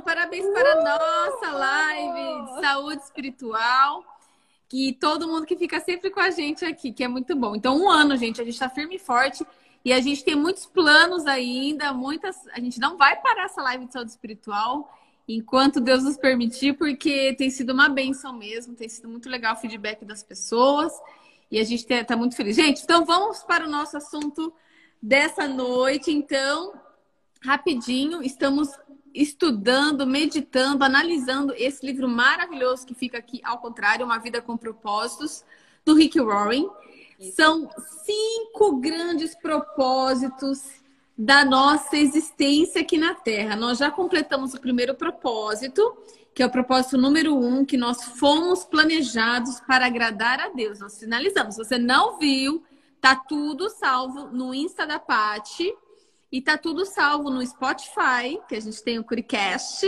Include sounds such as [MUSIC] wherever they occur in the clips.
ano, parabéns para a nossa live de saúde espiritual. Que todo mundo que fica sempre com a gente aqui, que é muito bom. Então, um ano, gente, a gente está firme e forte. E a gente tem muitos planos ainda, muitas. A gente não vai parar essa live de saúde espiritual enquanto Deus nos permitir, porque tem sido uma benção mesmo, tem sido muito legal o feedback das pessoas. E a gente está muito feliz. Gente, então vamos para o nosso assunto dessa noite. Então, rapidinho, estamos estudando, meditando, analisando esse livro maravilhoso que fica aqui ao contrário, Uma Vida com Propósitos, do Rick Warren. São cinco grandes propósitos da nossa existência aqui na Terra. Nós já completamos o primeiro propósito, que é o propósito número um, que nós fomos planejados para agradar a Deus. Nós finalizamos. Se você não viu, tá tudo salvo no Insta da Pati e tá tudo salvo no Spotify, que a gente tem o Curicast,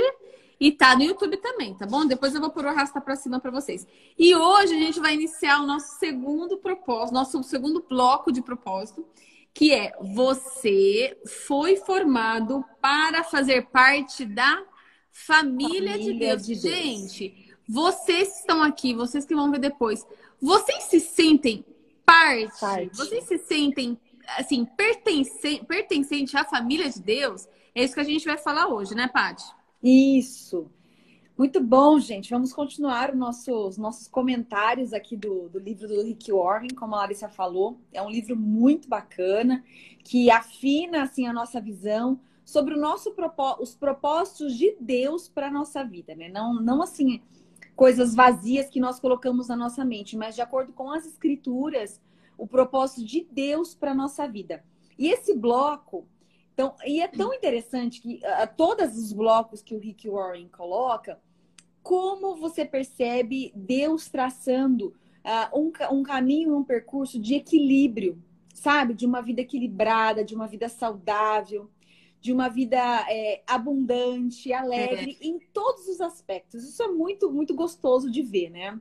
e tá no YouTube também, tá bom? Depois eu vou pôr o arrasta para cima para vocês. E hoje a gente vai iniciar o nosso segundo propósito, nosso segundo bloco de propósito, que é você foi formado para fazer parte da família, família de, Deus. de, Deus. Gente, vocês estão aqui, vocês que vão ver depois, vocês se sentem parte? parte. Vocês se sentem assim pertencente, pertencente à família de Deus? É isso que a gente vai falar hoje, né, Paty? Isso. Muito bom, gente. Vamos continuar os nossos comentários aqui do, do livro do Rick Warren, como a Larissa falou. É um livro muito bacana, que afina assim, a nossa visão sobre o nosso os propósitos de Deus para a nossa vida, né? Não, não assim, coisas vazias que nós colocamos na nossa mente, mas de acordo com as escrituras, o propósito de Deus para a nossa vida. E esse bloco, então, e é tão interessante que uh, todos os blocos que o Rick Warren coloca, como você percebe Deus traçando uh, um, um caminho, um percurso de equilíbrio, sabe? De uma vida equilibrada, de uma vida saudável, de uma vida é, abundante, alegre, é. em todos os aspectos. Isso é muito, muito gostoso de ver, né?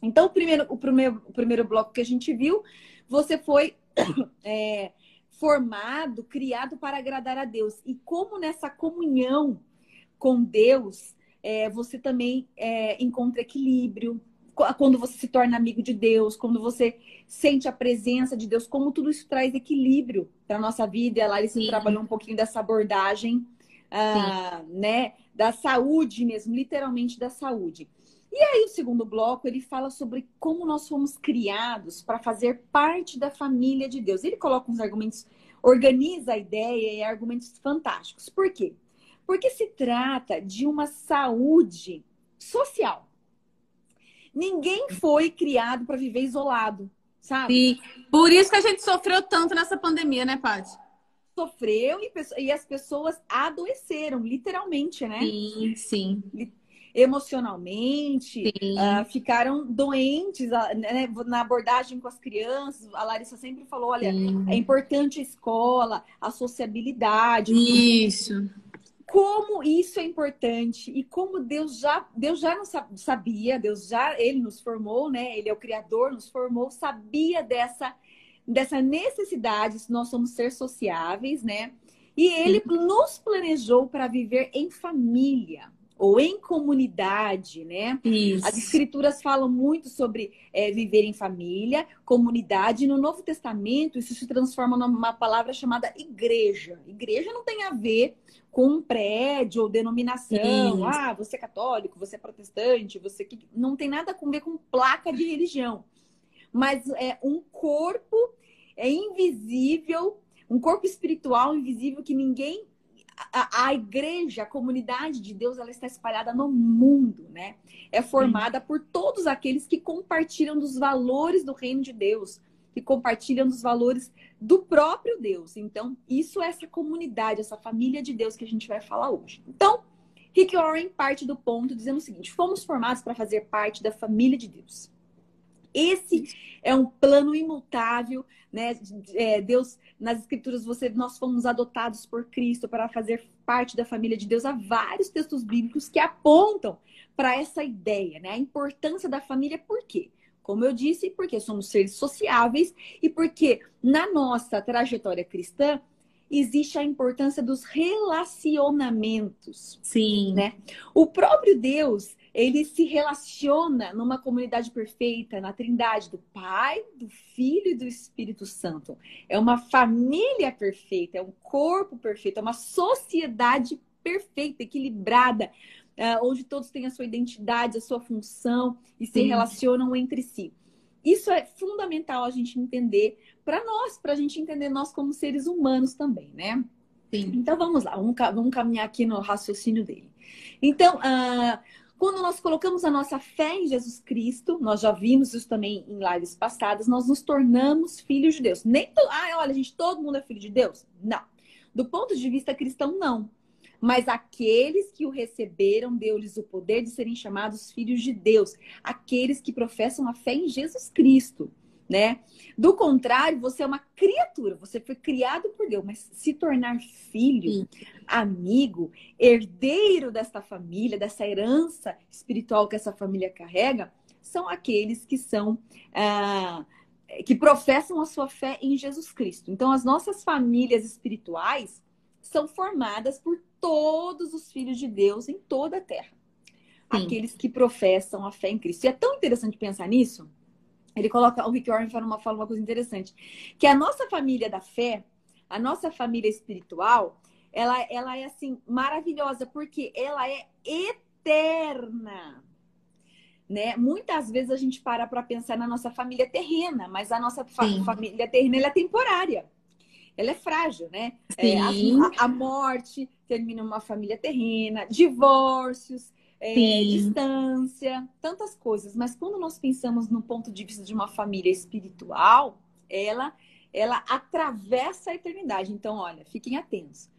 Então, o primeiro, o primeiro, o primeiro bloco que a gente viu, você foi [COUGHS] é, formado, criado para agradar a Deus. E como nessa comunhão com Deus, é, você também é, encontra equilíbrio, quando você se torna amigo de Deus, quando você sente a presença de Deus, como tudo isso traz equilíbrio para a nossa vida. E a Larissa Sim. trabalhou um pouquinho dessa abordagem, ah, né, da saúde mesmo, literalmente da saúde. E aí, o segundo bloco, ele fala sobre como nós fomos criados para fazer parte da família de Deus. Ele coloca uns argumentos, organiza a ideia e argumentos fantásticos. Por quê? Porque se trata de uma saúde social. Ninguém foi criado para viver isolado, sabe? Sim. Por isso que a gente sofreu tanto nessa pandemia, né, Paty? Sofreu e, e, as pessoas adoeceram, literalmente, né? Sim, sim. Emocionalmente, uh, ficaram doentes uh, né? na abordagem com as crianças. A Larissa sempre falou: olha, sim. é importante a escola, a sociabilidade. Isso como isso é importante e como Deus já Deus já nos sabia, Deus já ele nos formou, né? Ele é o criador, nos formou, sabia dessa dessa necessidade, nós somos ser sociáveis, né? E ele nos planejou para viver em família ou em comunidade, né? Isso. As escrituras falam muito sobre é, viver em família, comunidade. No Novo Testamento, isso se transforma numa palavra chamada igreja. Igreja não tem a ver com um prédio ou denominação. Isso. Ah, você é católico, você é protestante, você que não tem nada a ver com placa de religião. Mas é um corpo é invisível, um corpo espiritual invisível que ninguém a, a, igreja, a comunidade de Deus, ela está espalhada no mundo, né? É formada por todos aqueles que compartilham dos valores do reino de Deus, que compartilham dos valores do próprio Deus. Então, isso é essa comunidade, essa família de Deus que a gente vai falar hoje. Então, Rick Warren parte do ponto dizendo o seguinte: fomos formados para fazer parte da família de Deus. Esse é um plano imutável, né? É, Deus, nas escrituras, você, nós fomos adotados por Cristo para fazer parte da família de Deus. Há vários textos bíblicos que apontam para essa ideia, né? A importância da família, por quê? Como eu disse, porque somos seres sociáveis e porque na nossa trajetória cristã existe a importância dos relacionamentos. Sim. Né? O próprio Deus, ele se relaciona numa comunidade perfeita, na Trindade do Pai, do Filho e do Espírito Santo. É uma família perfeita, é um corpo perfeito, é uma sociedade perfeita, equilibrada, uh, onde todos têm a sua identidade, a sua função e se Sim. relacionam entre si. Isso é fundamental a gente entender para nós, para a gente entender nós como seres humanos também, né? Sim. Então vamos lá, vamos, vamos caminhar aqui no raciocínio dele. Então, uh, quando nós colocamos a nossa fé em Jesus Cristo, nós já vimos isso também em lives passadas, nós nos tornamos filhos de Deus. Nem to... ah, olha, gente, todo mundo é filho de Deus? Não. Do ponto de vista cristão, não. Mas aqueles que o receberam, deu-lhes o poder de serem chamados filhos de Deus. Aqueles que professam a fé em Jesus Cristo, né? Do contrário, você é uma criatura, você foi criado por Deus, mas se tornar filho, Sim. amigo, herdeiro desta família, dessa herança espiritual que essa família carrega, são aqueles que são. Ah, que professam a sua fé em Jesus Cristo. Então, as nossas famílias espirituais são formadas por todos os filhos de Deus em toda a terra. Sim. Aqueles que professam a fé em Cristo. E é tão interessante pensar nisso. Ele coloca, o Rick Warren fala uma, fala uma coisa interessante, que a nossa família da fé, a nossa família espiritual, ela, ela é assim maravilhosa porque ela é eterna. Né? Muitas vezes a gente para para pensar na nossa família terrena, mas a nossa fa família terrena é temporária ela é frágil, né? É, a, a, morte termina uma família terrena, divórcios, é, distância, tantas coisas. Mas quando nós pensamos no ponto de vista de uma família espiritual, ela, ela atravessa a eternidade. Então, olha, fiquem atentos.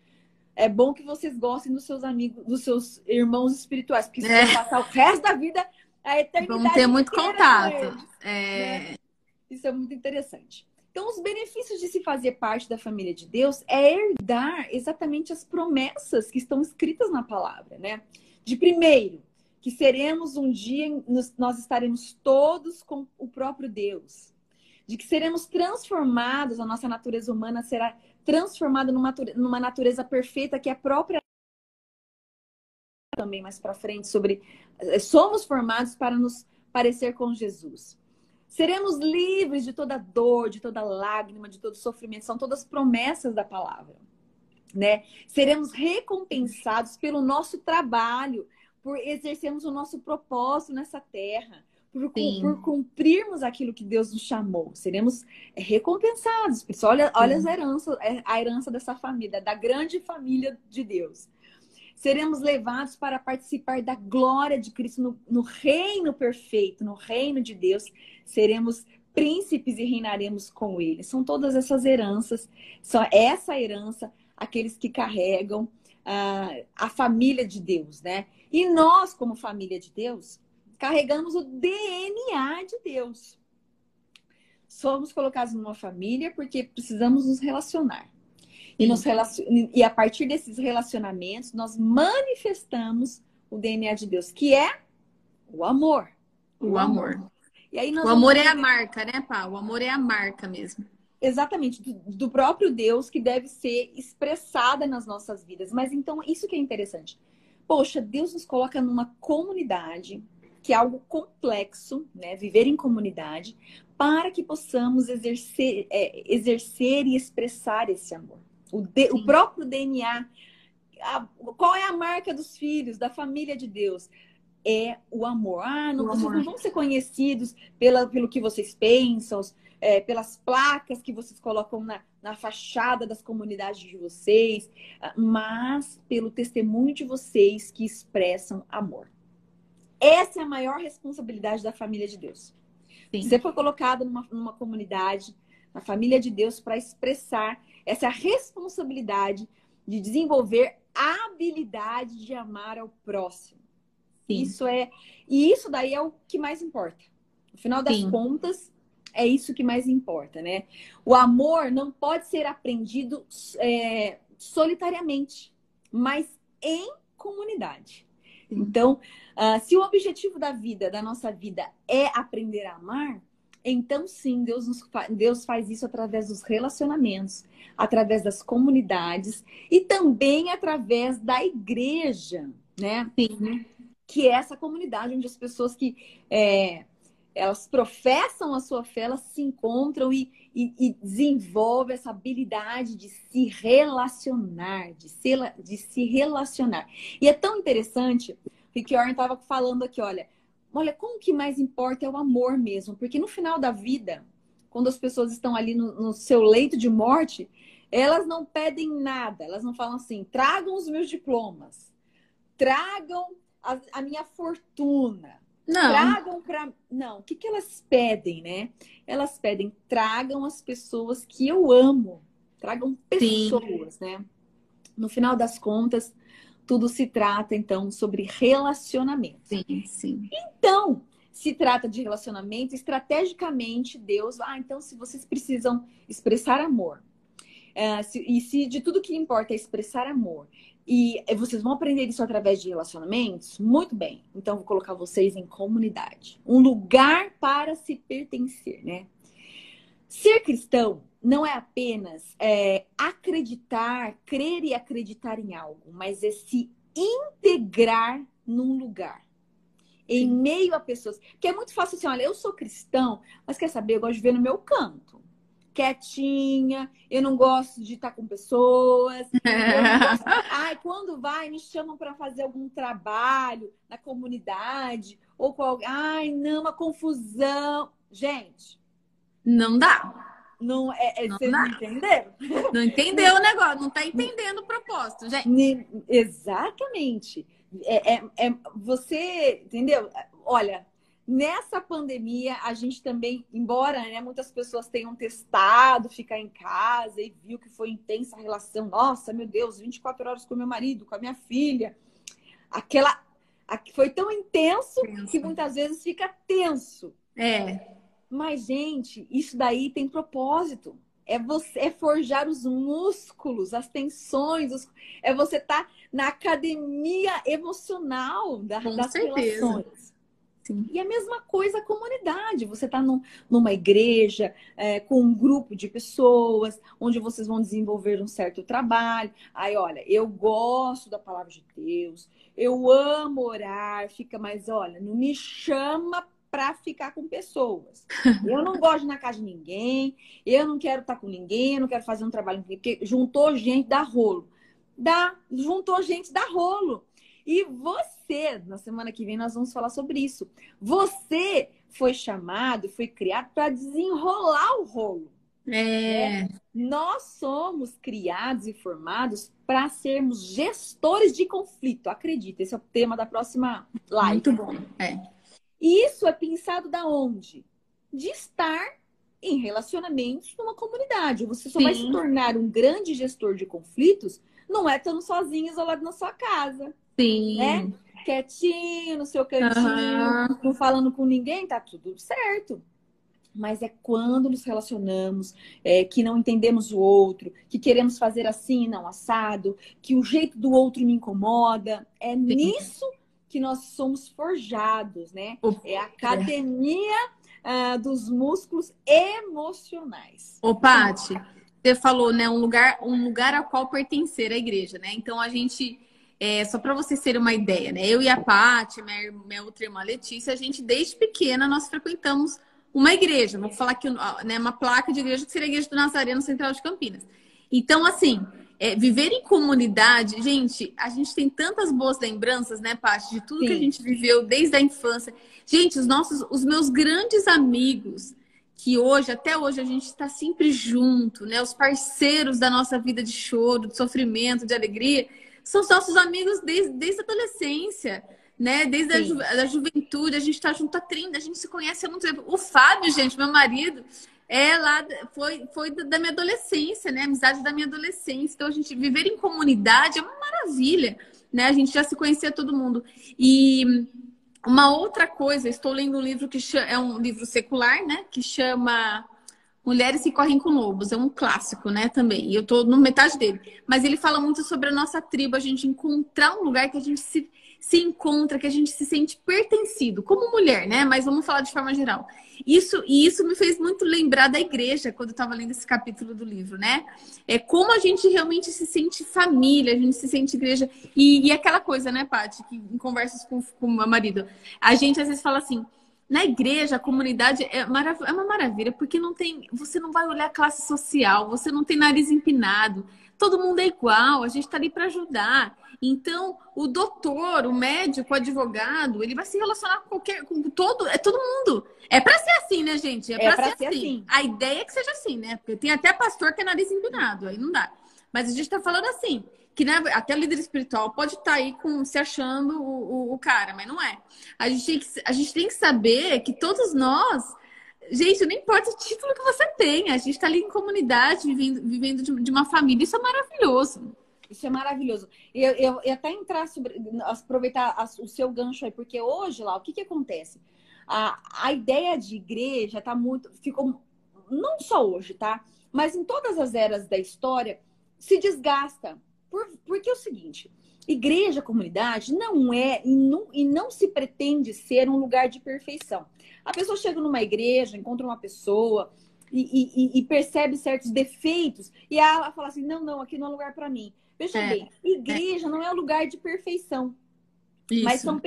É bom que vocês gostem dos seus amigos, dos seus irmãos espirituais, porque vocês é. vão passar o resto da vida a eternidade. Vão ter muito contato. É... Né? Isso é muito interessante. Então, os benefícios de se fazer parte da família de Deus é herdar exatamente as promessas que estão escritas na palavra, né? De primeiro, que seremos um dia, nós estaremos todos com o próprio Deus. De que seremos transformados, a nossa natureza humana será transformada numa, numa natureza perfeita que é própria também mais para frente sobre eh, somos formados para nos parecer com Jesus. Seremos livres de toda dor, de toda lágrima, de todo sofrimento. São todas promessas da palavra. Né? Seremos recompensados pelo nosso trabalho, por exercermos o nosso propósito nessa terra, por, por, cumprirmos aquilo que Deus nos chamou. Seremos recompensados. Pessoal, olha, olha as heranças, é, a herança dessa família, da grande família de Deus. Seremos levados para participar da glória de Cristo no, no reino perfeito, no reino de Deus. Seremos príncipes e reinaremos com ele. São todas essas heranças, são essa herança, aqueles que carregam uh, a família de Deus, né? E nós, como família de Deus, carregamos o DNA de Deus. Somos colocados numa família porque precisamos nos relacionar. E, nos relacion... e a partir desses relacionamentos, nós manifestamos o DNA de Deus, que é o amor. O, o amor. amor. E aí o amor é a marca, né, Pá? O amor é a marca mesmo. Exatamente, do, do, próprio Deus que deve ser expressada nas nossas vidas. Mas então, isso que é interessante. Poxa, Deus nos coloca numa comunidade, que é algo complexo, né? Viver em comunidade, para que possamos exercer, é, exercer e expressar esse amor o, de, o próprio DNA. A, qual é a marca dos filhos, da família de Deus? É o amor. Ah, não, o vocês amor. não vão ser conhecidos pela, pelo que vocês pensam, é, pelas placas que vocês colocam na, na fachada das comunidades de vocês, mas pelo testemunho de vocês que expressam amor. Essa é a maior responsabilidade da família de Deus. Sim. Você foi colocado numa, numa comunidade, na família de Deus, para expressar essa responsabilidade de desenvolver a habilidade de amar ao próximo. Sim. Isso é. E isso daí é o que mais importa. No final das Sim. contas, é isso que mais importa, né? O amor não pode ser aprendido é, solitariamente, mas em comunidade. Então, uh, se o objetivo da vida, da nossa vida, é aprender a amar, Então, sim, Deus, nos, Deus faz isso através dos relacionamentos, através das comunidades e também através da igreja, né? Sim. Que é essa comunidade onde as pessoas que é, elas professam a sua fé, elas se encontram e, e, e desenvolvem essa habilidade de se relacionar, de se, de se relacionar. E é tão interessante, Rick Warren estava falando aqui, olha, olha, como que mais importa é o amor mesmo, porque no final da vida, quando as pessoas estão ali no, no seu leito de morte, elas não pedem nada, elas não falam assim, tragam os meus diplomas, tragam a, a minha fortuna, não. Tragam para. Não, o que, que elas pedem, né? Elas pedem, tragam as pessoas que eu amo. Tragam pessoas, Sim. né? No final das contas, tudo se trata, então, sobre relacionamento. Sim, sim. Então, se trata de relacionamento, estrategicamente, Deus, ah, então, se vocês precisam expressar amor, é, se, e se de tudo que importa é expressar amor, e vocês vão aprender isso através de relacionamentos? Muito bem. Então, vou colocar vocês em comunidade. Um lugar para se pertencer, né? Ser cristão não é apenas é, acreditar, crer e acreditar em algo, mas é se integrar num lugar. Em meio a pessoas. Que é muito fácil assim, olha, eu sou cristão, mas quer saber, eu gosto de ver no meu canto quietinha, eu não gosto de estar com pessoas. [LAUGHS] Ai, quando vai, me chamam para fazer algum trabalho na comunidade, ou com alguém. Ai, não, uma confusão. Gente. Não dá. Não, é, é não vocês dá. não entenderam? [LAUGHS] Não entendeu o negócio, não está entendendo o propósito, gente. Exatamente. É, é, é, você, entendeu? Olha, Nessa pandemia, a gente também, embora né, muitas pessoas tenham testado ficar em casa e viu que foi intensa a relação, nossa, meu Deus, 24 horas com meu marido, com a minha filha, aquela foi tão intenso tenso. que muitas vezes fica tenso. É. Mas, gente, isso daí tem propósito. É você é forjar os músculos, as tensões, os, é você estar tá na academia emocional da, das certeza. relações. Sim. E a mesma coisa a comunidade. Você está num, numa igreja é, com um grupo de pessoas, onde vocês vão desenvolver um certo trabalho. Aí, olha, eu gosto da palavra de Deus, eu amo orar, fica, mas olha, não me chama para ficar com pessoas. [LAUGHS] Eu não gosto de ir na casa de ninguém, eu não quero estar tá com ninguém, eu não quero fazer um trabalho porque juntou gente da rolo. Dá, juntou gente da rolo. E você, na semana que vem, nós vamos falar sobre isso. Você foi chamado, foi criado para desenrolar o rolo. É. é. Nós somos criados e formados para sermos gestores de conflito. Acredita, esse é o tema da próxima live. Muito bom. É. E isso é pensado da onde? De estar em relacionamentos numa comunidade. Você só Sim. vai se tornar um grande gestor de conflitos não é estando sozinho, isolado na sua casa. Sim. Né? Quietinho, no seu cantinho, uhum. não falando com ninguém, tá tudo certo. Mas é quando nos relacionamos, é, que não entendemos o outro, que queremos fazer assim, não assado, que o jeito do outro me incomoda. É Sim. nisso que nós somos forjados, né? É a academia uh, dos músculos emocionais. Ô, Paty, você falou, né? Um lugar, um lugar ao qual pertencer a igreja, né? Então a gente é, só para vocês terem uma ideia, né? Eu e a Paty, minha, minha outra irmã Letícia, a gente desde pequena nós frequentamos uma igreja. Vou falar aqui, né, uma placa de igreja que seria a Igreja do Nazareno Central de Campinas. Então, assim, é, viver em comunidade, gente, a gente tem tantas boas lembranças, né, Paty, de tudo Sim. que a gente viveu desde a infância. Gente, os nossos, os meus grandes amigos, que hoje, até hoje, a gente está sempre junto, né? Os parceiros da nossa vida de choro, de sofrimento, de alegria são nossos amigos desde, desde a adolescência, né? Desde a, ju da juventude, a gente está junto há 30, a gente se conhece há muito tempo. O Fábio, gente, meu marido, é lá, foi, foi da minha adolescência, né? Amizade da minha adolescência. Então, a gente viver em comunidade é uma maravilha, né? A gente já se conhecia todo mundo. E uma outra coisa, estou lendo um livro que chama, é um livro secular, né? Que chama Mulheres que Correm com Lobos, é um clássico, né, também. E eu tô no metade dele. Mas ele fala muito sobre a nossa tribo, a gente encontrar um lugar que a gente se, se encontra, que a gente se sente pertencido, como mulher, né? Mas vamos falar de forma geral. Isso e isso me fez muito lembrar da igreja quando eu estava lendo esse capítulo do livro, né? É como a gente realmente se sente família, a gente se sente igreja e, e aquela coisa, né, Paty, que em conversas com, com o meu marido, a gente às vezes fala assim. Na igreja, a comunidade é, marav é uma maravilha, porque não tem. Você não vai olhar classe social, você não tem nariz empinado, todo mundo é igual, a gente está ali para ajudar. Então, o doutor, o médico, o advogado, ele vai se relacionar com qualquer, com todo, é todo mundo. É para ser assim, né, gente? É, é para ser, ser assim. assim. A ideia é que seja assim, né? Porque tem até pastor que é nariz empinado, aí não dá. Mas a gente está falando assim, que né, até líder espiritual pode estar tá aí com, se achando o, o, o, cara, mas não é. A gente, tem que, a gente tem que saber que todos nós Gente, não importa o título que você tenha, a gente está ali em comunidade, vivendo, vivendo de, de, uma família, isso é maravilhoso. Isso é maravilhoso. Eu, eu, eu até entrar sobre. aproveitar a, o seu gancho aí, porque hoje lá, o que, que acontece? A, a ideia de igreja tá muito. Ficou. Não só hoje, tá? Mas em todas as eras da história, se desgasta. Por, porque é o seguinte: igreja, comunidade, não é e não, e não se pretende ser um lugar de perfeição. A pessoa chega numa igreja, encontra uma pessoa e, e, e percebe certos defeitos e ela fala assim: não, não, aqui não é lugar para mim. Veja é, bem, igreja é. não é um lugar de perfeição. Isso. Mas são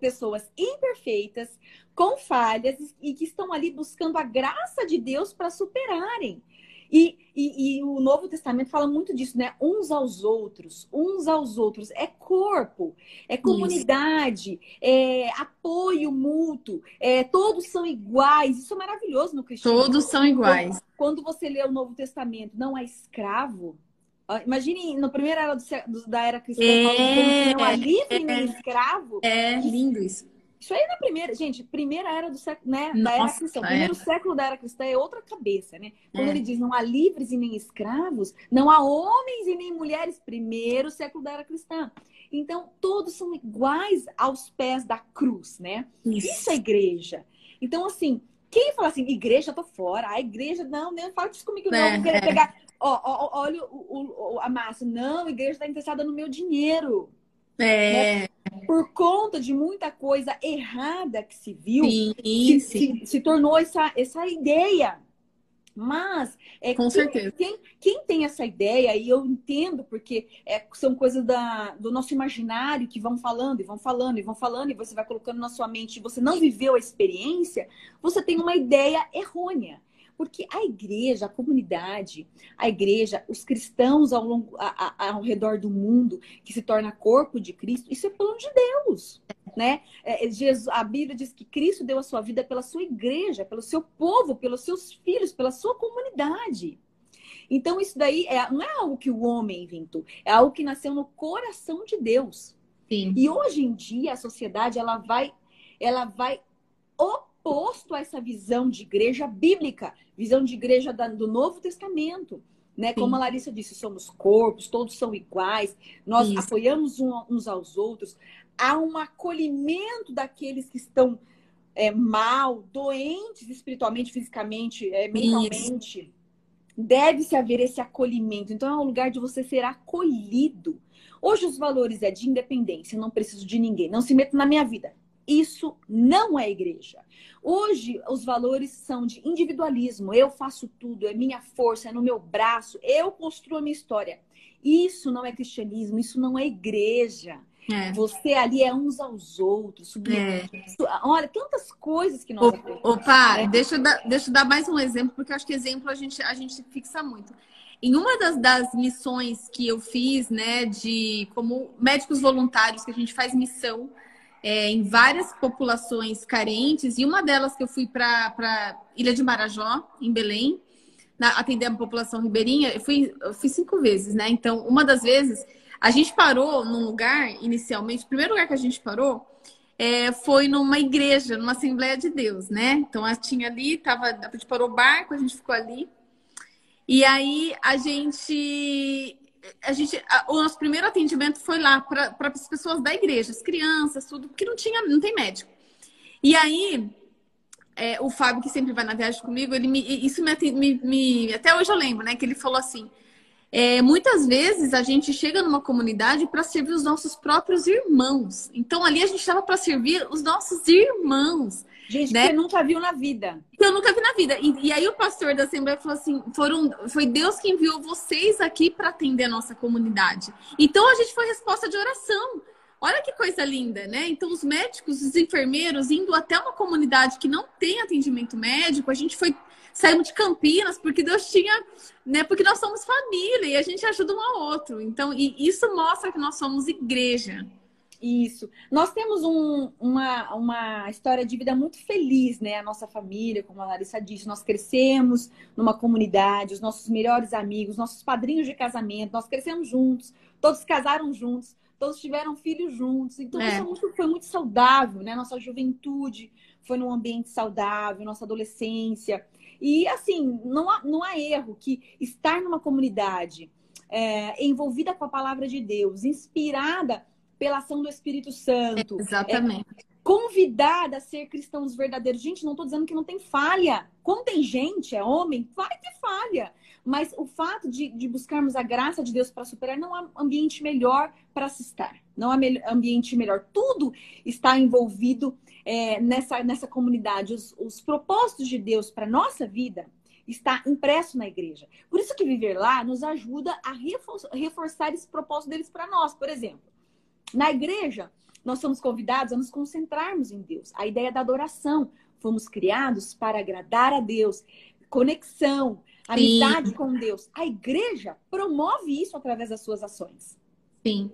pessoas imperfeitas, com falhas e que estão ali buscando a graça de Deus para superarem. E, e, e, o Novo Testamento fala muito disso, né? Uns aos outros, uns aos outros. É corpo, é comunidade, Isso. é apoio mútuo, é, todos são iguais. Isso é maravilhoso no cristianismo. Todos são iguais. Quando, quando você lê o Novo Testamento, não há escravo, Imagine na primeira era do, da era cristã, é, não há livre é, nem escravo. É lindo isso. Isso aí na primeira, gente, primeira era do século, né, Nossa, da era cristã. O primeiro é. século da era cristã é outra cabeça, né? Quando é. ele diz não há livres e nem escravos, não há homens e nem mulheres, primeiro século da era cristã. Então, todos são iguais aos pés da cruz, né? Isso, Isso é igreja. Então, assim, quem fala assim, igreja, tô fora, a igreja, não, nem fala isso comigo, não, é, querer é. pegar. Ó, ó, olha o, o, a massa, não, a igreja está interessada no meu dinheiro. É. Né? Por conta de muita coisa errada que se viu, sim, se, sim. Se, se, tornou essa, essa ideia. Mas é, Com quem, certeza. Quem, quem, tem essa ideia, e eu entendo, porque é, são coisas da, do nosso imaginário que vão falando e vão falando e vão falando, e você vai colocando na sua mente, e você não viveu a experiência, você tem uma ideia errônea. Porque a igreja, a comunidade, a igreja, os cristãos ao, longo, a, a, ao redor do mundo, que se torna corpo de Cristo, isso é plano de Deus. Né? É, é, Jesus, a Bíblia diz que Cristo deu a sua vida pela sua igreja, pelo seu povo, pelos seus filhos, pela sua comunidade. Então, isso daí é, não é algo que o homem inventou, é algo que nasceu no coração de Deus. Sim. E hoje em dia, a sociedade ela vai, ela vai oposto a essa visão de igreja bíblica, visão de igreja do Novo Testamento. Né? Como a Larissa disse, somos corpos, todos são iguais, nós Isso. apoiamos uns aos outros. Há um acolhimento daqueles que estão é, mal, doentes espiritualmente, fisicamente, é, mentalmente. Deve-se haver esse acolhimento. Então, é um lugar de você ser acolhido. Hoje, os valores é de independência, não preciso de ninguém, não se meta na minha vida. Isso não é igreja. Hoje, os valores são de individualismo. Eu faço tudo, é minha força, é no meu braço, eu construo a minha história. Isso não é cristianismo, isso não é igreja. É. Você ali é uns aos outros. É. Olha, tantas coisas que nós. Opa, é. deixa, eu dar, deixa eu dar mais um exemplo, porque acho que exemplo a gente, a gente fixa muito. Em uma das, das missões que eu fiz, né, de como médicos voluntários, que a gente faz missão é, em várias populações carentes, e uma delas que eu fui para Ilha de Marajó, em Belém, na, atender a população ribeirinha, eu fui, eu fui cinco vezes, né? Então, uma das vezes, a gente parou num lugar, inicialmente, o primeiro lugar que a gente parou é, foi numa igreja, numa Assembleia de Deus, né? Então, a tinha ali, tava, a gente parou o barco, a gente ficou ali. E aí, a gente a gente, a, o nosso primeiro atendimento foi lá para as pessoas da igreja, as crianças, tudo, porque não tinha, não tem médico. E aí, é, o Fábio, que sempre vai na viagem comigo, ele me, isso me, me, me, até hoje eu lembro, né? Que ele falou assim: é, muitas vezes a gente chega numa comunidade para servir os nossos próprios irmãos. Então ali a gente estava para servir os nossos irmãos. Gente né? que você nunca viu na vida. Que eu nunca vi na vida. E, e, aí o pastor da Assembleia falou assim: foram, foi Deus que enviou vocês aqui para atender a nossa comunidade. Então a gente foi resposta de oração. Olha que coisa linda, né? Então, os médicos, os enfermeiros, indo até uma comunidade que não tem atendimento médico, a gente foi saímos de Campinas porque Deus tinha, né? Porque nós somos família e a gente ajuda um ao outro. Então, e isso mostra que nós somos igreja. Isso. Nós temos um, uma, uma história de vida muito feliz, né? A nossa família, como a Larissa disse, nós crescemos numa comunidade, os nossos melhores amigos, nossos padrinhos de casamento, nós crescemos juntos, todos casaram juntos todos tiveram filhos juntos. Então, é. isso muito, foi muito saudável, né? Nossa juventude foi num ambiente saudável, nossa adolescência. E, assim, não há, não há erro que estar numa comunidade é, envolvida com a palavra de Deus, inspirada pela ação do Espírito Santo. É, exatamente. É, convidada a ser cristãos verdadeiros. Gente, não estou dizendo que não tem falha. Quando tem gente, é homem, vai ter falha. Mas o fato de, de buscarmos a graça de Deus para superar, não há ambiente melhor para se estar. Não há me ambiente melhor. Tudo está envolvido é, nessa, nessa comunidade. Os, os propósitos de Deus para nossa vida está impresso na igreja. Por isso que viver lá nos ajuda a refor reforçar esse propósito deles para nós. Por exemplo, na igreja, nós somos convidados a nos concentrarmos em Deus. A ideia da adoração. Fomos criados para agradar a Deus. Conexão, amizade Sim. com Deus. A igreja promove isso através das suas ações. Sim.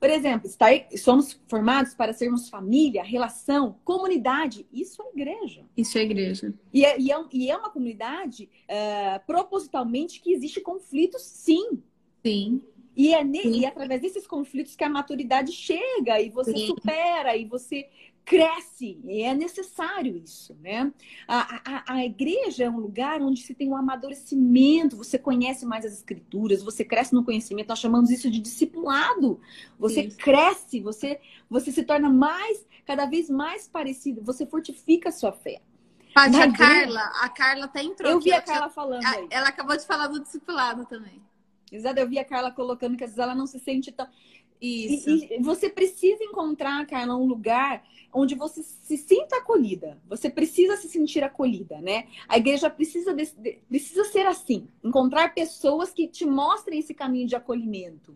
Por exemplo, somos formados para sermos família, relação, comunidade. Isso é igreja. Isso é igreja. E é, e é, e é uma comunidade uh, propositalmente que existe conflitos, sim. Sim. E é, ne, e é através desses conflitos que a maturidade chega e você sim. supera e você cresce, e é necessário isso, né? A, a, a, igreja é um lugar onde se tem um amadurecimento, você conhece mais as escrituras, você cresce no conhecimento, nós chamamos isso de discipulado. Você isso. cresce, você, você se torna mais, cada vez mais parecido, você fortifica a sua fé. Paty, a Carla, a Carla até entrou. Eu vi a Carla falando aí. Ela acabou de falar do discipulado também. Exato, eu vi a Carla colocando que às vezes ela não se sente tão. Isso. E, e você precisa encontrar, Carla, um lugar onde você se sinta acolhida. Você precisa se sentir acolhida, né? A igreja precisa, de, precisa ser assim. Encontrar pessoas que te mostrem esse caminho de acolhimento.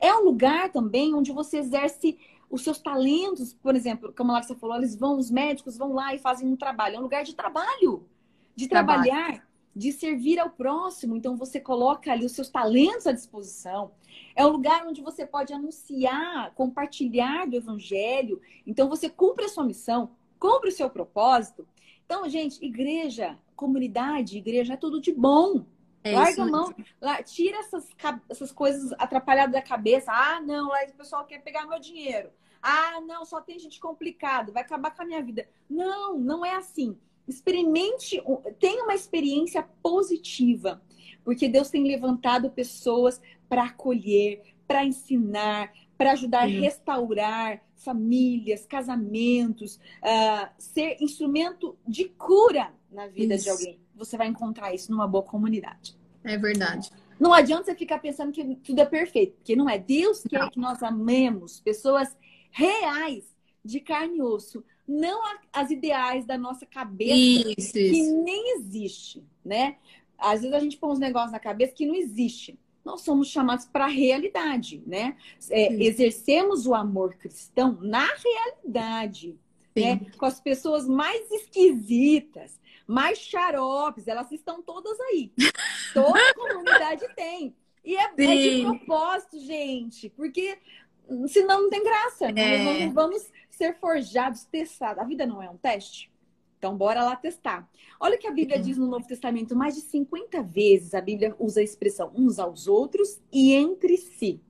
É um lugar também onde você exerce os seus talentos. Por exemplo, como a Larissa falou, eles vão, os médicos vão lá e fazem um trabalho. É um lugar de trabalho. De trabalho. trabalhar, de servir ao próximo. Então, você coloca ali os seus talentos à disposição. É um lugar onde você pode anunciar, compartilhar do evangelho. Então você cumpre a sua missão, cumpre o seu propósito. Então, gente, igreja, comunidade, igreja é tudo de bom. É Larga a mão, tira essas, essas coisas atrapalhadas da cabeça. Ah, não, lá o pessoal quer pegar meu dinheiro. Ah, não, só tem gente complicada, vai acabar com a minha vida. Não, não é assim. Experimente, tenha uma experiência positiva, porque Deus tem levantado pessoas para acolher, para ensinar, para ajudar a restaurar famílias, casamentos, uh, ser instrumento de cura na vida isso. de alguém. Você vai encontrar isso numa boa comunidade. É verdade. Não adianta você ficar pensando que tudo é perfeito, porque não é. Deus quer não. que nós amemos pessoas reais, de carne e osso, não as ideais da nossa cabeça, isso, que isso. nem existe, né? Às vezes a gente põe uns negócios na cabeça que não existe nós somos chamados para a realidade, né? É, exercemos o amor cristão na realidade, né? Com as pessoas mais esquisitas, mais xaropes, elas estão todas aí. [LAUGHS] Toda comunidade tem. E é, é, de propósito, gente, porque senão não tem graça. É. Nós não vamos ser forjados, testados. A vida não é um teste. Então, bora lá testar. Olha o que a Bíblia uhum. diz no Novo Testamento. Mais de 50 vezes a Bíblia usa a expressão uns aos outros e entre si.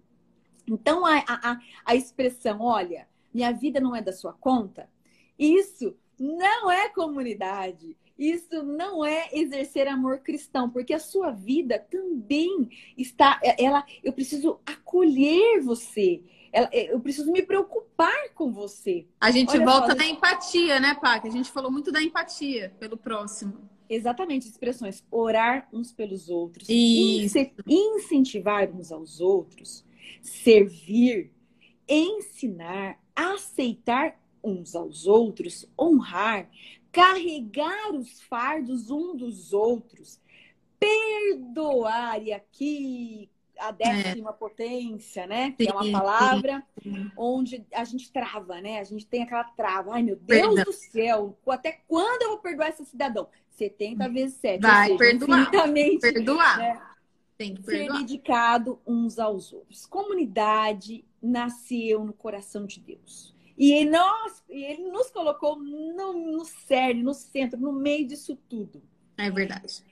Então, a, a, a expressão, olha, minha vida não é da sua conta, isso não é comunidade. Isso não é exercer amor cristão, porque a sua vida também está. Ela, eu preciso acolher você. É, eu preciso me preocupar com você. A gente Olha volta só, na empatia, né, Pac? A gente falou muito da empatia pelo próximo. Exatamente, expressões orar uns pelos outros, Isso. incentivar uns aos outros, servir, ensinar, aceitar uns aos outros, honrar, carregar os fardos um dos outros, perdoar, e aqui a décima é. potência, né? Que sim, é uma palavra sim. onde a gente trava, né? A gente tem aquela trava. Ai, meu Deus Perdão. do céu, até quando eu vou perdoar esse cidadão? 70 vezes 7. Vai seja, perdoar. Perdoar. Né? Tem que perdoar. Ser dedicado uns aos outros. Comunidade nasceu no coração de Deus. E nós, ele nos colocou no, no cerne, no centro, no meio disso tudo. É verdade.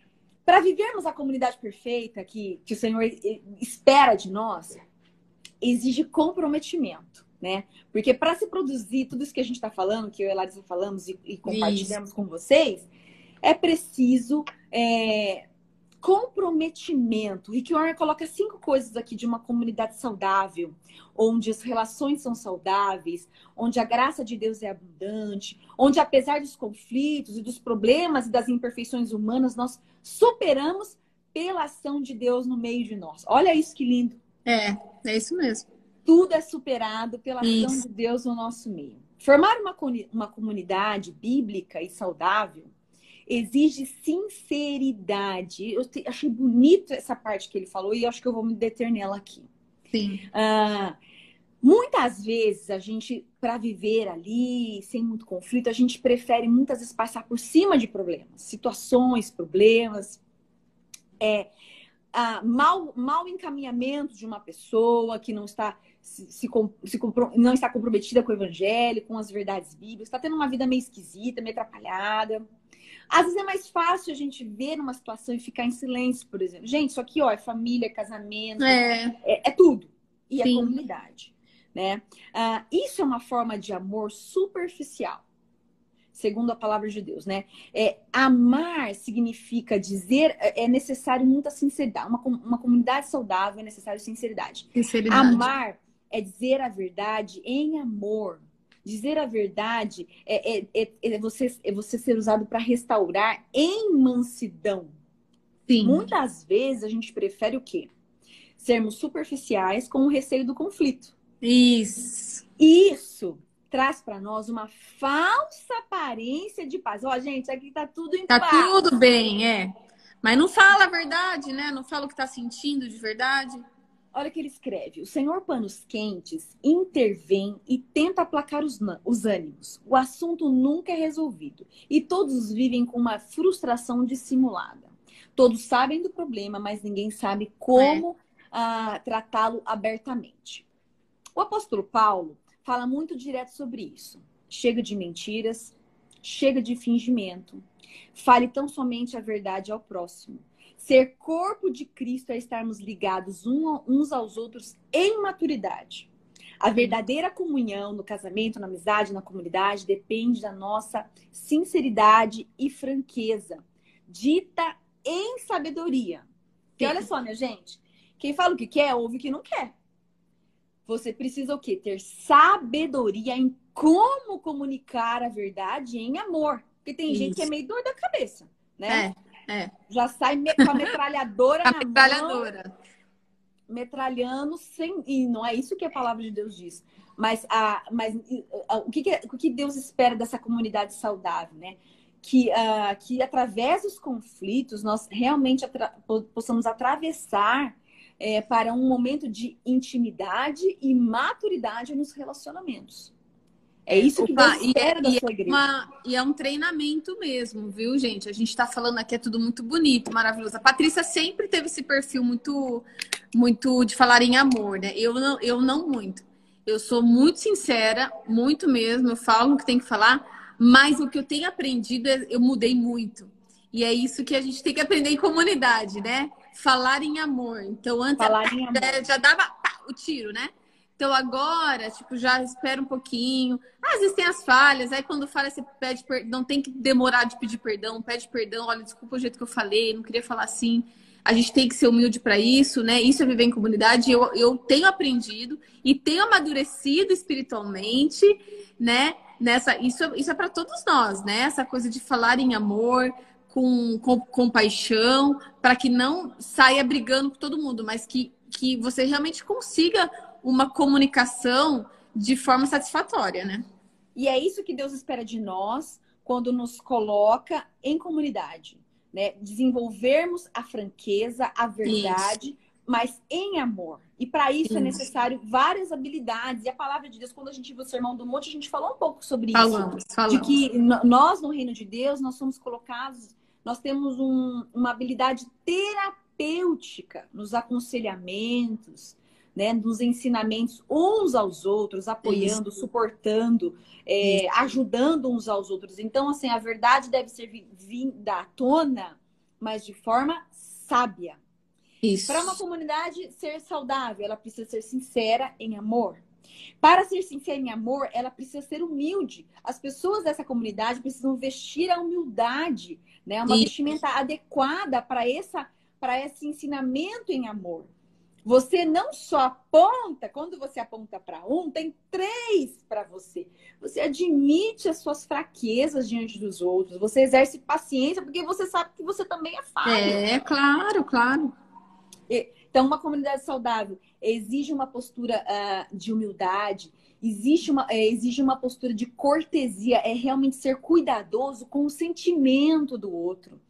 Para vivermos a comunidade perfeita que, que o Senhor espera de nós, exige comprometimento, né? Porque para se produzir tudo isso que a gente está falando, que eu e a Larissa falamos e, e compartilhamos isso. com vocês, é preciso é, comprometimento. Rick Warren coloca cinco coisas aqui de uma comunidade saudável, onde as relações são saudáveis, onde a graça de Deus é abundante, onde apesar dos conflitos e dos problemas e das imperfeições humanas, nós superamos pela ação de Deus no meio de nós. Olha isso que lindo. É, é isso mesmo. Tudo é superado pela ação isso. de Deus no nosso meio. Formar uma, uma comunidade bíblica e saudável exige sinceridade. Eu te, achei bonito essa parte que ele falou e acho que eu vou me deter nela aqui. Sim. Uh, muitas vezes a gente, para viver ali, sem muito conflito, a gente prefere muitas vezes passar por cima de problemas, situações, problemas. É, uh, mal, mal encaminhamento de uma pessoa que não está se, se, se, não está comprometida com o evangelho, com as verdades bíblicas, está tendo uma vida meio esquisita, meio atrapalhada. Às vezes é mais fácil a gente ver numa situação e ficar em silêncio, por exemplo. Gente, isso aqui ó, é família, é casamento, é, é, é tudo. E é Sim. é comunidade. Né? Uh, isso é uma forma de amor superficial, segundo a palavra de Deus. Né? É, amar significa dizer, é, é necessário muita sinceridade. Uma, uma comunidade saudável é necessário sinceridade. sinceridade. Amar é dizer a verdade em amor. Dizer a verdade é, é, é, é você, é você ser usado para restaurar em mansidão. Sim. Muitas vezes a gente prefere o quê? Sermos superficiais com o receio do conflito. Isso. Isso traz para nós uma falsa aparência de paz. Ó, gente, aqui tá tudo em tá paz. Tá tudo bem, é. Mas não fala a verdade, né? Não fala o que tá sentindo de verdade. Olha o que ele escreve. O senhor Panos Quentes intervém e tenta aplacar os, os ânimos. O assunto nunca é resolvido e todos vivem com uma frustração dissimulada. Todos sabem do problema, mas ninguém sabe como é. ah, tratá-lo abertamente. O apóstolo Paulo fala muito direto sobre isso. Chega de mentiras, chega de fingimento. Fale tão somente a verdade ao próximo. Ser corpo de Cristo é estarmos ligados uns aos outros em maturidade. A verdadeira comunhão no casamento, na amizade, na comunidade depende da nossa sinceridade e franqueza, dita em sabedoria. E olha só, minha gente, quem fala o que quer, ouve o que não quer. Você precisa o quê? Ter sabedoria em como comunicar a verdade em amor. Porque tem Isso. gente que é meio dor da cabeça, né? É. É. Já sai com a metralhadora a na metralhadora. Mão, metralhando sem. E não é isso que a palavra de Deus diz. Mas, a, mas a, o, que, que, o que Deus espera dessa comunidade saudável, né? Que, uh, que através dos conflitos nós realmente atra possamos atravessar é, para um momento de intimidade e maturidade nos relacionamentos. É isso que Opa, Deus espera é, da sua é igreja. Uma, e é um treinamento mesmo, viu, gente? A gente está falando aqui, é tudo muito bonito, maravilhoso. A Patrícia sempre teve esse perfil muito, muito de falar em amor, né? Eu não, eu não muito. Eu sou muito sincera, muito mesmo. Eu falo o que tem que falar, mas o que eu tenho aprendido, é, eu mudei muito. E é isso que a gente tem que aprender em comunidade, né? Falar em amor. Então, antes Falar em amor. já dava pá, o tiro, né? Então agora, tipo, já espera um pouquinho. Às vezes tem as falhas, aí quando falha você pede perdão, tem que demorar de pedir perdão, pede perdão, olha, desculpa o jeito que eu falei, não queria falar assim. A gente tem que ser humilde para isso, né? Isso é viver em comunidade. Eu, eu tenho aprendido e tenho amadurecido espiritualmente, né? Nessa, isso, isso é para todos nós, né? Essa coisa de falar em amor, com, com compaixão, para que não saia brigando com todo mundo, mas que, que você realmente consiga uma comunicação de forma satisfatória, né? E é isso que Deus espera de nós quando nos coloca em comunidade, né? Desenvolvermos a franqueza, a verdade, isso. mas em amor. E para isso, isso, é necessário várias habilidades. E a palavra de Deus, quando a gente viu o Sermão do Monte, a gente falou um pouco sobre falamos, isso. Falamos. De que nós, no reino de Deus, nós somos colocados, nós temos um, uma habilidade terapêutica nos aconselhamentos, né, nos ensinamentos uns aos outros, apoiando, Isso. suportando, é, ajudando uns aos outros. Então, assim, a verdade deve ser vinda à tona, mas de forma sábia. Para uma comunidade ser saudável, ela precisa ser sincera em amor. Para ser sincera em amor, ela precisa ser humilde. As pessoas dessa comunidade precisam vestir a humildade, né? Uma Isso. vestimenta adequada para essa para esse ensinamento em amor. Você não só aponta, quando você aponta para um, tem três para você. Você admite as suas fraquezas diante dos outros. Você exerce paciência, porque você sabe que você também é falho. É, claro, claro. Então, uma comunidade saudável exige uma postura uh, de humildade, exige uma, é, exige uma postura de cortesia, é realmente ser cuidadoso com o sentimento do outro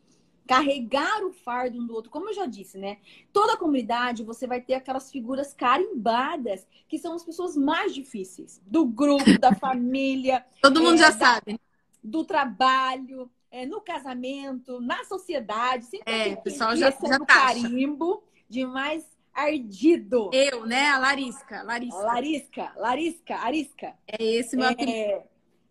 carregar o fardo um do outro. Como eu já disse, né? Toda comunidade você vai ter aquelas figuras carimbadas, que são as pessoas mais difíceis do grupo, da [LAUGHS] família. Todo mundo é, já da, sabe. Do trabalho, é, no casamento, na sociedade. Sempre é, o pessoal já, já no carimbo de mais ardido. Eu, né? A Larisca. Larisca, Larisca, Larisca, Arisca. É esse meu é, apelido.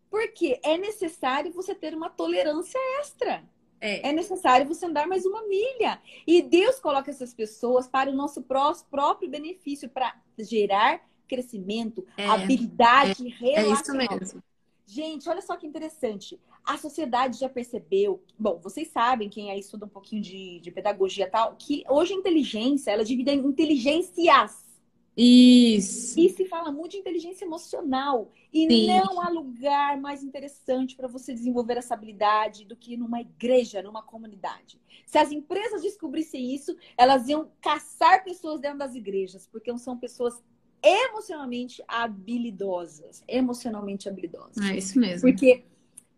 Porque é necessário você ter uma tolerância extra. É. é. necessário você andar mais uma milha. E Deus coloca essas pessoas para o nosso próprio benefício, para gerar crescimento, é. habilidade é. relacional. É isso mesmo. Gente, olha só que interessante. A sociedade já percebeu. Bom, vocês sabem, quem aí estuda um pouquinho de, de pedagogia e tal, que hoje a inteligência ela dividida em inteligências. Isso. E se fala muito de inteligência emocional. E Sim. não há lugar mais interessante para você desenvolver essa habilidade do que numa igreja, numa comunidade. Se as empresas descobrissem isso, elas iam caçar pessoas dentro das igrejas, porque são pessoas emocionalmente habilidosas. Emocionalmente habilidosas. É isso mesmo. Porque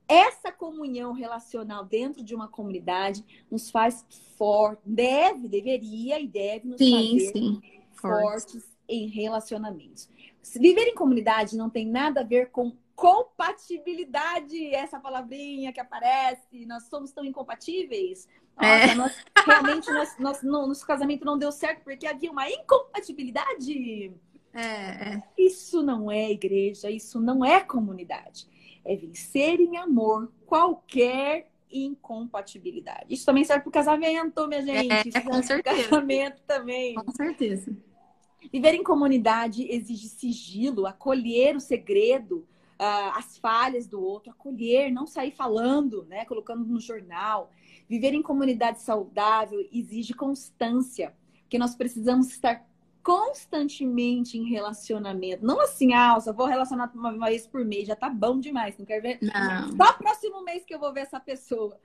essa comunhão relacional dentro de uma comunidade nos faz forte, deve, deveria e deve nos sim, fazer sim. fortes em relacionamentos. Viver em comunidade não tem nada a ver com compatibilidade, essa palavrinha que aparece. Nós somos tão incompatíveis. Nossa, é. nós, [LAUGHS] realmente nós, nós, não, nosso casamento não deu certo porque havia uma incompatibilidade. É, é. Isso não é igreja, isso não é comunidade. É vencer em amor qualquer incompatibilidade. Isso também serve para o casamento, minha gente. É, é com certeza. casamento também. Com certeza. Viver em comunidade exige sigilo, acolher o segredo, uh, as falhas do outro, acolher, não sair falando, né, colocando no jornal. Viver em comunidade saudável exige constância, porque nós precisamos estar constantemente em relacionamento. Não assim, ah, só vou relacionar uma vez por mês, já tá bom demais, não quero ver. Não. Só próximo mês que eu vou ver essa pessoa.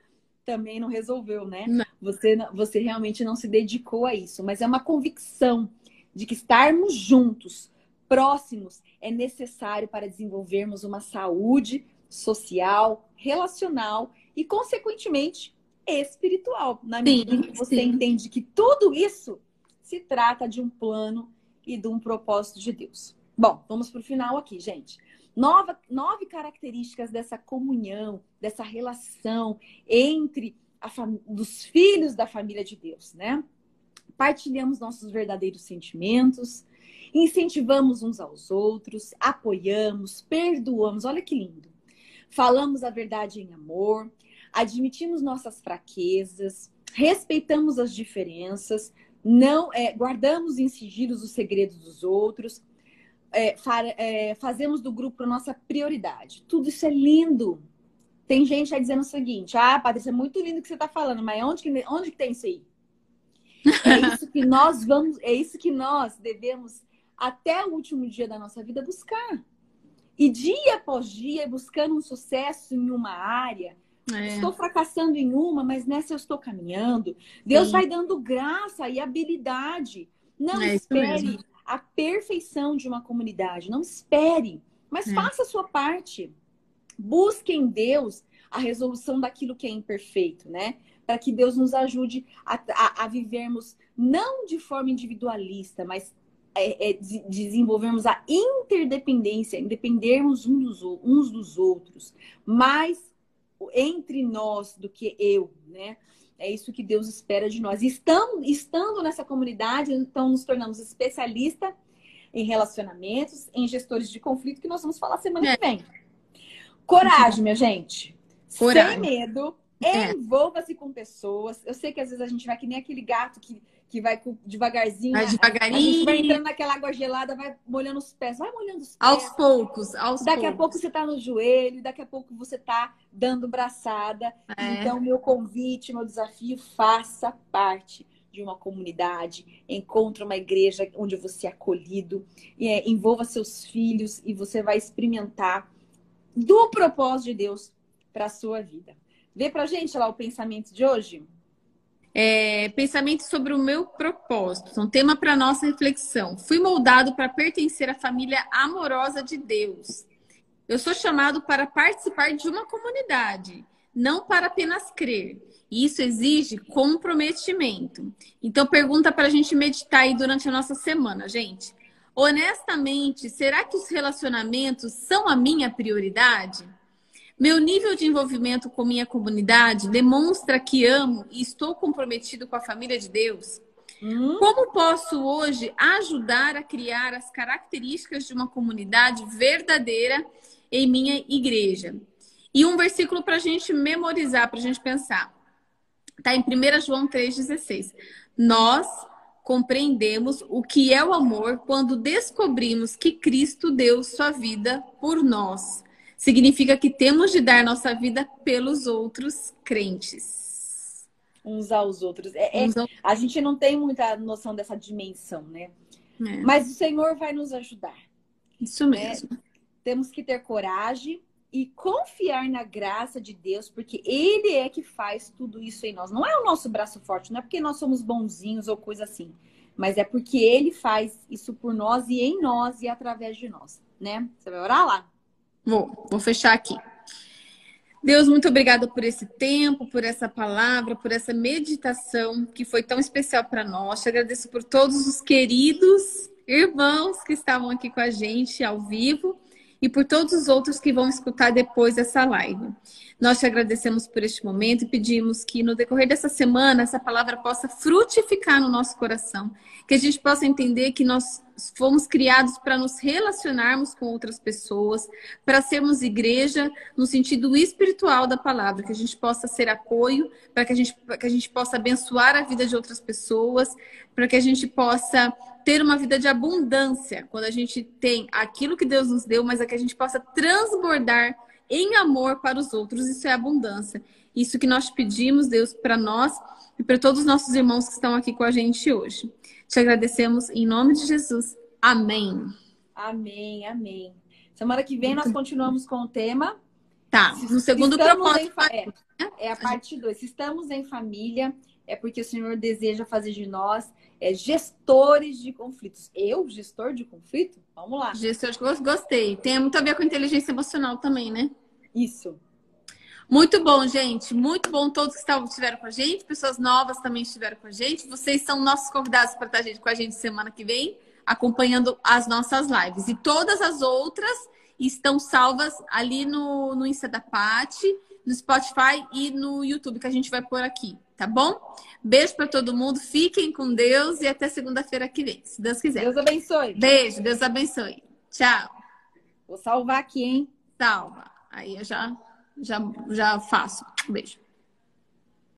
Também não resolveu, né? Não. Você, você realmente não se dedicou a isso, mas é uma convicção de que estarmos juntos, próximos, é necessário para desenvolvermos uma saúde social, relacional e, consequentemente, espiritual. Na medida em que você sim. entende que tudo isso se trata de um plano e de um propósito de Deus. Bom, vamos para o final aqui, gente. Nova, nove características dessa comunhão, dessa relação entre a dos filhos da família de Deus, né? partilhamos nossos verdadeiros sentimentos, incentivamos uns aos outros, apoiamos, perdoamos. Olha que lindo. Falamos a verdade em amor, admitimos nossas fraquezas, respeitamos as diferenças, não é, guardamos em sigilos os segredos dos outros, é, fa é, fazemos do grupo a nossa prioridade. Tudo isso é lindo. Tem gente aí dizendo o seguinte: ah, Patrícia, é muito lindo o que você está falando, mas onde que, onde que tem isso aí? É isso que nós vamos, é isso que nós devemos até o último dia da nossa vida buscar. E dia após dia, buscando um sucesso em uma área, É. Estou fracassando em uma, mas nessa eu estou caminhando. Deus Sim. vai dando graça e habilidade. Não é espere a perfeição de uma comunidade. Não espere, mas é. faça a sua parte. Busque em Deus a resolução daquilo que é imperfeito, né? Para que Deus nos ajude a, a, a vivermos não de forma individualista, mas é, é, desenvolvermos a interdependência, dependermos uns dos, uns dos outros, mais entre nós do que eu, né? É isso que Deus espera de nós. Estando, estando nessa comunidade, então nos tornamos especialistas em relacionamentos, em gestores de conflito, que nós vamos falar semana é. que vem. Coragem, minha gente. Coragem. Sem medo. É. Envolva-se com pessoas. Eu sei que às vezes a gente vai que nem aquele gato que que vai devagarzinho. Vai devagarinho. Vai entrando naquela água gelada, vai molhando os pés, vai molhando os pés. Aos poucos, aos Daqui poucos. a pouco você tá no joelho, daqui a pouco você tá dando braçada. É. Então, meu convite, meu desafio, faça parte de uma comunidade, encontre uma igreja onde você é acolhido, é, envolva seus filhos e você vai experimentar do propósito de Deus para a sua vida. Vê pra gente lá o pensamento de hoje? É, pensamento sobre o meu propósito, um tema para nossa reflexão. Fui moldado para pertencer à família amorosa de Deus. Eu sou chamado para participar de uma comunidade, não para apenas crer. E isso exige comprometimento. Então, pergunta para a gente meditar aí durante a nossa semana, gente. Honestamente, será que os relacionamentos são a minha prioridade? Meu nível de envolvimento com minha comunidade demonstra que amo e estou comprometido com a família de Deus. Hum? Como posso hoje ajudar a criar as características de uma comunidade verdadeira em minha igreja? E um versículo para a gente memorizar, para a gente pensar. Está em 1 João 3,16. Nós compreendemos o que é o amor quando descobrimos que Cristo deu sua vida por nós significa que temos de dar nossa vida pelos outros crentes. Uns aos outros. É, é, a gente não tem muita noção dessa dimensão, né? É. Mas o Senhor vai nos ajudar. Isso né? mesmo. Né? Temos que ter coragem e confiar na graça de Deus, porque Ele é que faz tudo isso em nós. Não é o nosso braço forte, não é porque nós somos bonzinhos ou coisa assim, mas é porque Ele faz isso por nós e em nós e através de nós, né? Você vai orar lá? Vou, vou fechar aqui. Deus, muito obrigada por esse tempo, por essa palavra, por essa meditação que foi tão especial para nós. Te agradeço por todos os queridos irmãos que estavam aqui com a gente ao vivo e por todos os outros que vão escutar depois dessa live. Nós te agradecemos por este momento e pedimos que no decorrer dessa semana essa palavra possa frutificar no nosso coração, que a gente possa entender que nós fomos criados para nos relacionarmos com outras pessoas, para sermos igreja no sentido espiritual da palavra, que a gente possa ser apoio, para que a gente, que a gente possa abençoar a vida de outras pessoas, para que a gente possa ter uma vida de abundância, quando a gente tem aquilo que Deus nos deu, mas é que a gente possa transbordar em amor para os outros. Isso é abundância. Isso que nós pedimos, Deus, para nós e para todos os nossos irmãos que estão aqui com a gente hoje. Te agradecemos em nome de Jesus. Amém. Amém, amém. Semana que vem nós continuamos com o tema. Tá, no segundo propósito. É, é a parte 2. Se estamos em família, é porque o Senhor deseja fazer de nós é, gestores de conflitos. Eu, gestor de conflito? Vamos lá. Gestor de conflito, gostei. Tem muito a ver com inteligência emocional também, né? Isso. Muito bom, gente. Muito bom todos que estiveram com a gente. Pessoas novas também estiveram com a gente. Vocês são nossos convidados para estar com a gente semana que vem, acompanhando as nossas lives. E todas as outras estão salvas ali no, no Insta da Pati, no Spotify e no YouTube, que a gente vai pôr aqui tá bom? Beijo para todo mundo, fiquem com Deus e até segunda-feira que vem, se Deus quiser. Deus abençoe. Beijo, Deus abençoe. Tchau. Vou salvar aqui, hein? Salva. Aí eu já já já faço. Beijo.